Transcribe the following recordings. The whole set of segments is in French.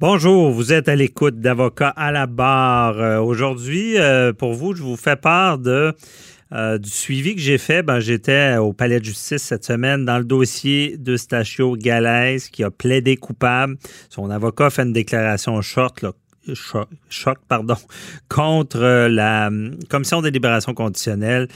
Bonjour, vous êtes à l'écoute d'Avocats à la barre. Euh, Aujourd'hui, euh, pour vous, je vous fais part euh, du suivi que j'ai fait, ben, j'étais au palais de justice cette semaine dans le dossier de Stachio qui a plaidé coupable. Son avocat fait une déclaration short, choc, pardon, contre la hum, commission des libérations conditionnelles.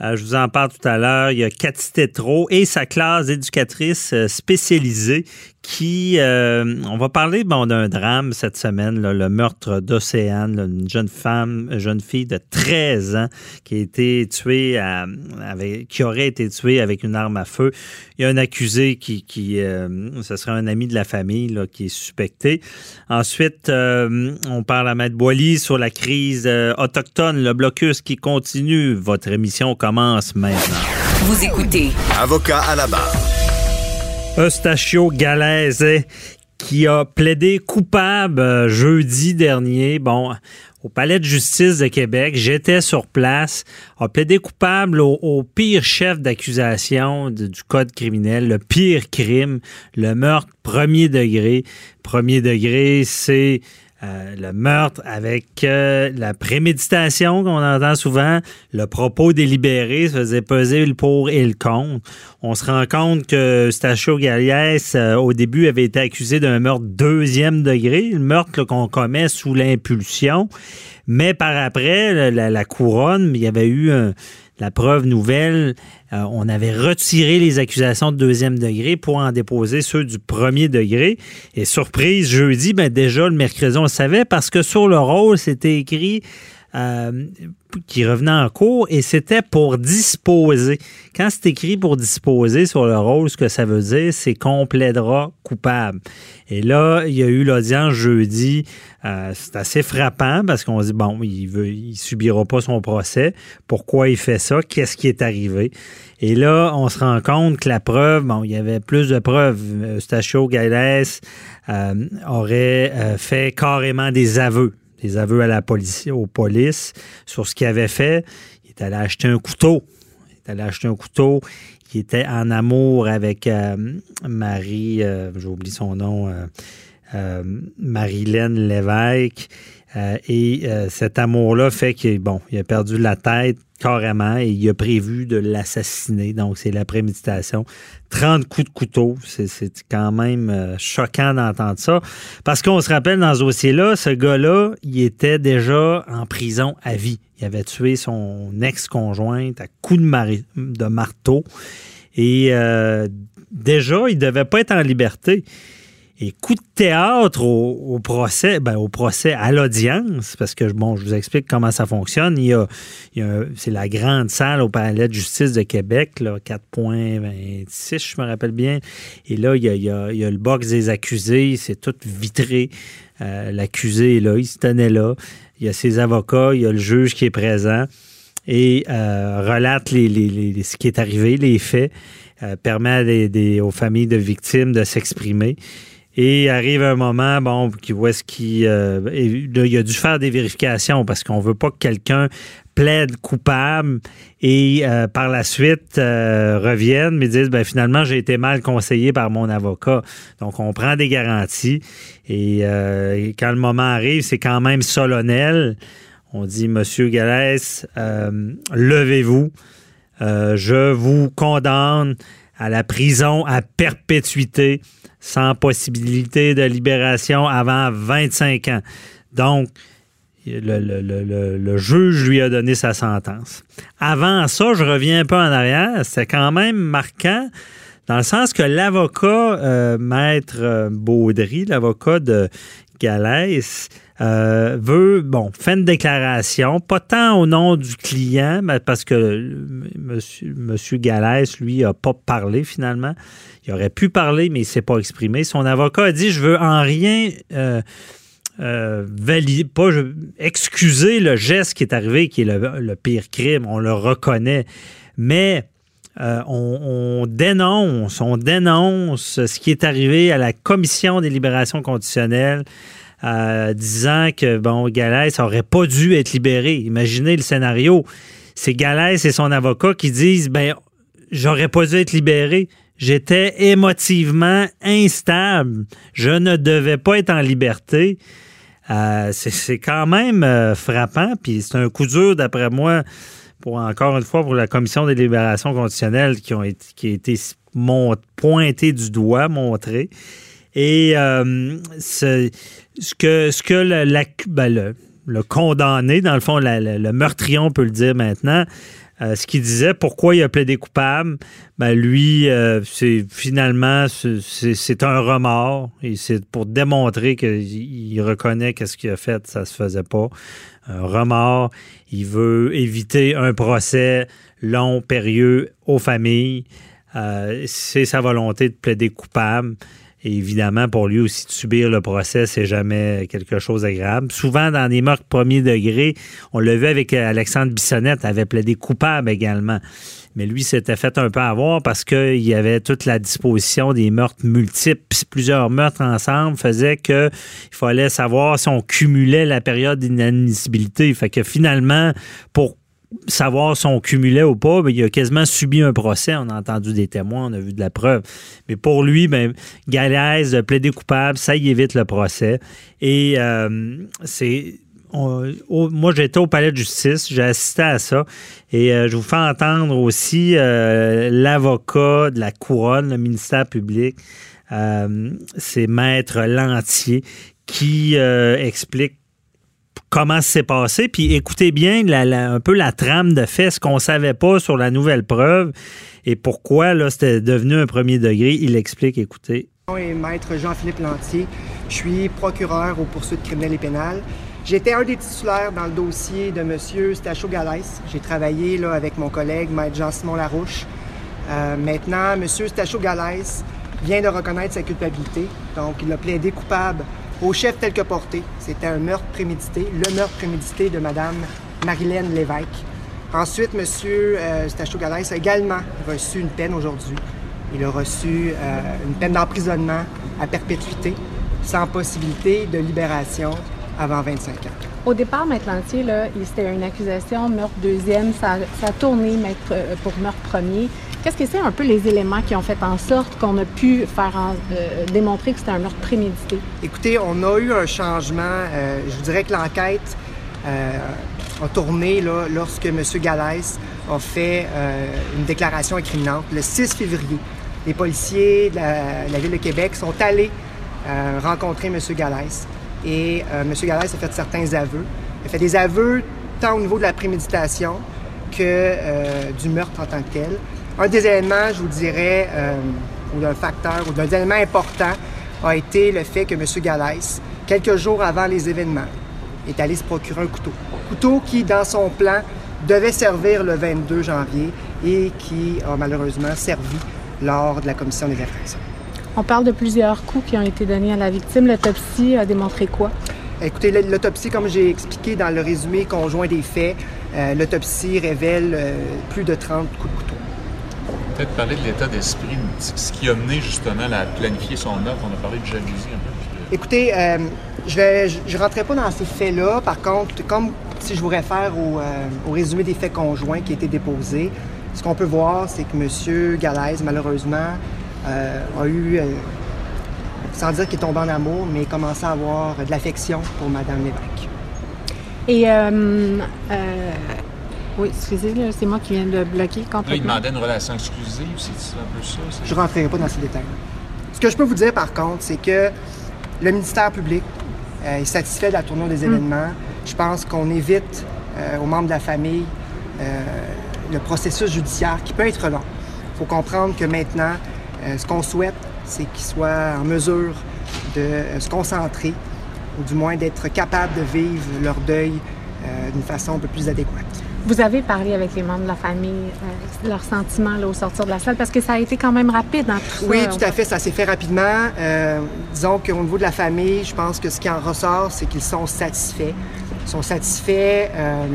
Euh, je vous en parle tout à l'heure. Il y a Cathy Tétrault et sa classe d'éducatrice euh, spécialisée qui, euh, on va parler bon, d'un drame cette semaine, le meurtre d'Océane, une jeune femme, une jeune fille de 13 ans qui a été tuée, avec, qui aurait été tuée avec une arme à feu. Il y a un accusé qui, qui ce serait un ami de la famille qui est suspecté. Ensuite, on parle à Maître Boily sur la crise autochtone, le blocus qui continue. Votre émission commence maintenant. Vous écoutez. Avocat à la barre. Eustachio Galaise qui a plaidé coupable euh, jeudi dernier. Bon, au palais de justice de Québec, j'étais sur place, a plaidé coupable au, au pire chef d'accusation du code criminel, le pire crime, le meurtre premier degré. Premier degré, c'est euh, le meurtre avec euh, la préméditation qu'on entend souvent, le propos délibéré, ça faisait peser le pour et le contre. On se rend compte que Stachio Galiès, euh, au début, avait été accusé d'un meurtre deuxième degré, le meurtre qu'on commet sous l'impulsion. Mais par après, la, la couronne, il y avait eu un la preuve nouvelle, euh, on avait retiré les accusations de deuxième degré pour en déposer ceux du premier degré. Et surprise, jeudi, ben déjà le mercredi, on le savait parce que sur le rôle, c'était écrit euh, qui revenait en cours et c'était pour disposer. Quand c'est écrit pour disposer sur le rôle, ce que ça veut dire, c'est qu'on plaidera coupable. Et là, il y a eu l'audience jeudi. Euh, c'est assez frappant parce qu'on se dit, bon, il veut, il subira pas son procès. Pourquoi il fait ça? Qu'est-ce qui est arrivé? Et là, on se rend compte que la preuve, bon, il y avait plus de preuves. Eustachio Gales euh, aurait euh, fait carrément des aveux des aveux à la police, aux polices sur ce qu'il avait fait. Il est allé acheter un couteau. Il est allé acheter un couteau. Il était en amour avec euh, Marie, euh, j'oublie son nom, euh, euh Marilène Lévesque. Euh, et cet amour-là fait qu'il bon, il a perdu la tête carrément et il a prévu de l'assassiner. Donc, c'est la préméditation. 30 coups de couteau. C'est quand même euh, choquant d'entendre ça. Parce qu'on se rappelle dans ce dossier-là, ce gars-là, il était déjà en prison à vie. Il avait tué son ex-conjointe à coups de, marteau. Et euh, déjà, il devait pas être en liberté. Et coup de théâtre au, procès, ben, au procès à l'audience, parce que bon, je vous explique comment ça fonctionne. Il y a, c'est la grande salle au palais de justice de Québec, là, 4.26, je me rappelle bien. Et là, il y a, il y a, le box des accusés, c'est tout vitré. Euh, l'accusé est là, il se tenait là. Il y a ses avocats, il y a le juge qui est présent et euh, relate les, ce qui est arrivé, les faits, euh, permet des, aux familles de victimes de s'exprimer. Et arrive un moment, bon, qui voit ce qui. Euh, il a dû faire des vérifications parce qu'on veut pas que quelqu'un plaide coupable et euh, par la suite euh, revienne mais disent ben finalement j'ai été mal conseillé par mon avocat. Donc on prend des garanties et, quand le moment arrive, c'est quand même solennel. On dit Monsieur Galès, levez-vous. je vous condamne à la prison à perpétuité sans possibilité de libération avant 25 ans. Donc, le, juge lui a donné sa sentence. Avant ça, je reviens un peu en arrière, c'est quand même marquant dans le sens que l'avocat, euh, maître Baudry, l'avocat de Galès, euh, veut, bon, fait une déclaration, pas tant au nom du client, mais parce que monsieur, monsieur Galès, lui, n'a pas parlé finalement. Il aurait pu parler, mais il ne s'est pas exprimé. Son avocat a dit Je veux en rien. Euh, euh, pas excuser le geste qui est arrivé, qui est le, pire crime, on le reconnaît, mais euh, on, dénonce, on dénonce ce qui est arrivé à la Commission des libérations conditionnelles, disant que bon, Galès aurait pas dû être libéré. Imaginez le scénario. C'est Galès et son avocat qui disent ben j'aurais pas dû être libéré. J'étais émotivement instable. Je ne devais pas être en liberté. Euh, c'est quand même euh, frappant, puis c'est un coup dur, d'après moi, pour encore une fois, pour la Commission des libérations conditionnelles qui, ont été, qui a été pointé du doigt, montré. Et euh, ce, que, ce que ben, le, condamné, dans le fond, le meurtrier, on peut le dire maintenant, euh, ce qu'il disait, pourquoi il a plaidé coupable, ben lui, euh, c'est finalement c'est un remords c'est pour démontrer qu'il reconnaît que ce qu'il a fait, ça se faisait pas. Un remords, il veut éviter un procès long, périlleux aux familles. C'est sa volonté de plaider coupable. Évidemment, pour lui aussi subir le procès, c'est jamais quelque chose d'agréable. Souvent, dans des meurtres premier degré, on l'a vu avec Alexandre Bissonnette, avait plaidé coupable également. Mais lui s'était fait un peu avoir parce qu'il y avait toute la disposition des meurtres multiples. Plusieurs meurtres ensemble faisaient qu'il fallait savoir si on cumulait la période d'inadmissibilité. Fait que finalement, pour savoir si on cumulait ou pas, il a quasiment subi un procès. On a entendu des témoins, on a vu de la preuve. Mais pour lui, ben, Galaise, plaider coupable, ça y évite le procès. Et euh, c'est. moi, j'étais au palais de justice, j'ai assisté à ça. Et euh, je vous fais entendre aussi euh, l'avocat de la couronne, le ministère public. c'est Maître Lantier qui explique comment c'est passé. Puis écoutez bien un peu la trame de fait, ce qu'on savait pas sur la nouvelle preuve et pourquoi là c'était devenu un premier degré. Il explique, écoutez. Et maître Jean-Philippe Lantier, je suis procureur aux poursuites criminelles et pénales. J'étais un des titulaires dans le dossier de M. Stacho Galès. J'ai travaillé là, avec mon collègue, maître Jean-Simon Larouche. Euh, maintenant, M. Stacho Galès vient de reconnaître sa culpabilité. Donc, il a plaidé coupable au chef tel que porté. C'était un meurtre prémédité, le meurtre prémédité de Mme Marilène Lévesque. Ensuite, M. Euh, a également reçu une peine aujourd'hui. Il a reçu euh, une peine d'emprisonnement à perpétuité, sans possibilité de libération avant 25 ans. Au départ, Maître Lantier, c'était une accusation meurtre deuxième. Ça, a tourné euh, pour meurtre premier. Qu'est-ce que c'est un peu les éléments qui ont fait en sorte qu'on a pu faire euh, démontrer que c'était un meurtre prémédité? Écoutez, on a eu un changement. Euh, je vous dirais que l'enquête euh, a tourné là, lorsque M. Galès a fait une déclaration incriminante le 6 février. Les policiers de la, Ville de Québec sont allés rencontrer M. Galès et M. Galès a fait certains aveux. Il a fait des aveux tant au niveau de la préméditation que du meurtre en tant que tel. Un des éléments, je vous dirais, euh, ou d'un facteur, ou d'un élément important, a été le fait que M. Galès, quelques jours avant les événements, est allé se procurer un couteau. Couteau qui, dans son plan, devait servir le 22 janvier et qui a malheureusement servi lors de la commission des infractions. On parle de plusieurs coups qui ont été donnés à la victime. L'autopsie a démontré quoi? Écoutez, l'autopsie, comme j'ai expliqué dans le résumé conjoint des faits, euh, l'autopsie révèle euh, plus de 30 coups de couteau peut-être parler de l'état d'esprit, ce qui a mené justement à planifier son œuvre. On a parlé de jalousie un peu. Écoutez, euh, je ne rentrerai pas dans ces faits-là. Par contre, comme si je vous réfère au, euh, au, résumé des faits conjoints qui a été déposé, ce qu'on peut voir, c'est que M. Galaise, malheureusement, euh, a eu, sans dire qu'il est tombé en amour, mais commencé à avoir de l'affection pour Mme Lévesque. Et oui, excusez, c'est moi qui viens de bloquer complètement. il demandait une relation exclusive, c'est un peu ça? Je ne rentrerai pas dans ces détails. Ce que je peux vous dire, par contre, c'est que le ministère public euh, est satisfait de la tournure des hmm. événements. Je pense qu'on évite euh, aux membres de la famille euh, le processus judiciaire qui peut être long. Il faut comprendre que maintenant, ce qu'on souhaite, c'est qu'ils soient en mesure de se concentrer, ou du moins d'être capables de vivre leur deuil d'une façon un peu plus adéquate. Vous avez parlé avec les membres de la famille, euh, leurs sentiments là, au sortir de la salle, parce que ça a été quand même rapide. Hein, tout Oui, ça. tout à fait, ça s'est fait rapidement. Euh, disons qu'au niveau de la famille, je pense que ce qui en ressort, c'est qu'ils sont satisfaits. Ils sont satisfaits euh,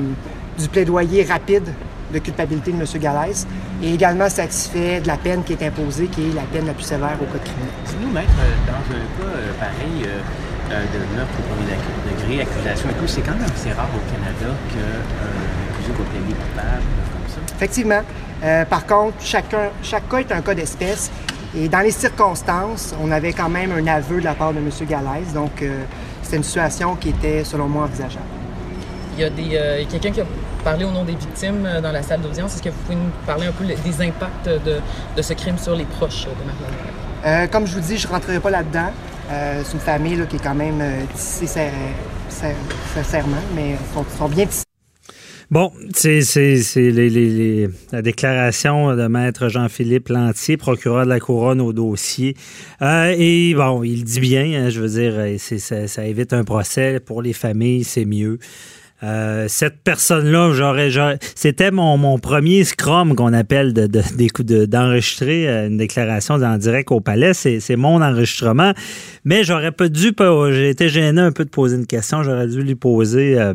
du plaidoyer rapide de culpabilité de M. Galès et également satisfaits de la peine qui est imposée, qui est la peine la plus sévère au code criminel. Sinon, maître, euh, dans un cas euh, pareil euh, euh, de meurtre au premier degré, accusation et tout, c'est quand même assez rare au Canada qu'un accusé plaider coupable comme ça. Effectivement. Euh, par contre, chacun, chaque cas est un cas d'espèce. Et dans les circonstances, on avait quand même un aveu de la part de M. Galès. Donc, euh, c'était une situation qui était, selon moi, envisageable. Il y a des, euh, quelqu'un qui a parlé au nom des victimes euh, dans la salle d'audience. Est-ce que vous pouvez nous parler un peu des impacts de, de ce crime sur les proches de? Euh, comme je vous dis, je ne rentrerai pas là-dedans. Euh, c'est une famille qui est quand même euh, tissée sincèrement, mais sont, sont bien tissés. Bon, c'est les- les- la déclaration de maître Jean-Philippe Lantier, procureur de la couronne au dossier. Euh, et bon, il dit bien, hein, je veux dire, ça évite un procès. Pour les familles, c'est mieux. Euh, cette personne-là, j'aurais, c'était mon, premier scrum qu'on appelle d'enregistrer euh, une déclaration en direct au palais. C'est, mon enregistrement. Mais j'aurais pas dû, j'ai été gêné un peu de poser une question. J'aurais dû lui poser euh,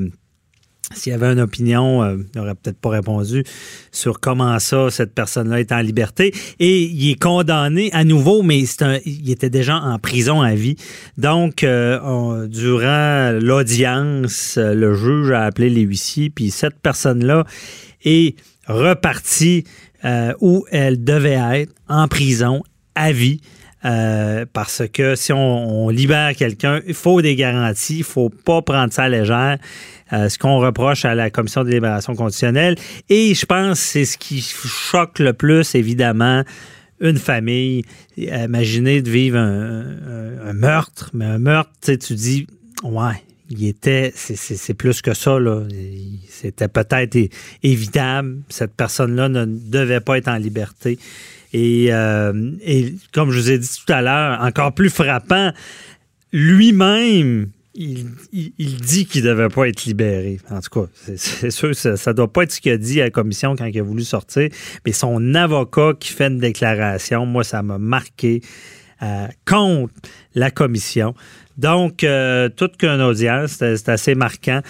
s'il y avait une opinion, euh, il n'aurait peut-être pas répondu sur comment ça, cette personne-là est en liberté. Et il est condamné à nouveau, mais il était déjà en prison à vie. Donc, euh, durant l'audience, euh, le juge a appelé les huissiers, puis cette personne-là est repartie où elle devait être, en prison, à vie. Euh, parce que si on, libère quelqu'un, il faut des garanties, il faut pas prendre ça à légère. Euh, ce qu'on reproche à la commission de libération conditionnelle. Et je pense que c'est ce qui choque le plus, évidemment, une famille. Imaginez de vivre un, meurtre, mais un meurtre, tu dis, ouais, il était, c'est- plus que ça, C'était peut-être évitable. Cette personne-là ne devait pas être en liberté. Et, euh, et comme je vous ai dit tout à l'heure, encore plus frappant, lui-même, il, dit qu'il ne devait pas être libéré. En tout cas, c'est- sûr, ça ne doit pas être ce qu'il a dit à la commission quand il a voulu sortir. Mais son avocat qui fait une déclaration, moi, ça m'a marqué euh, contre la commission. Donc, euh, toute qu'une audience, c'est assez marquant.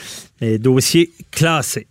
Dossier classé.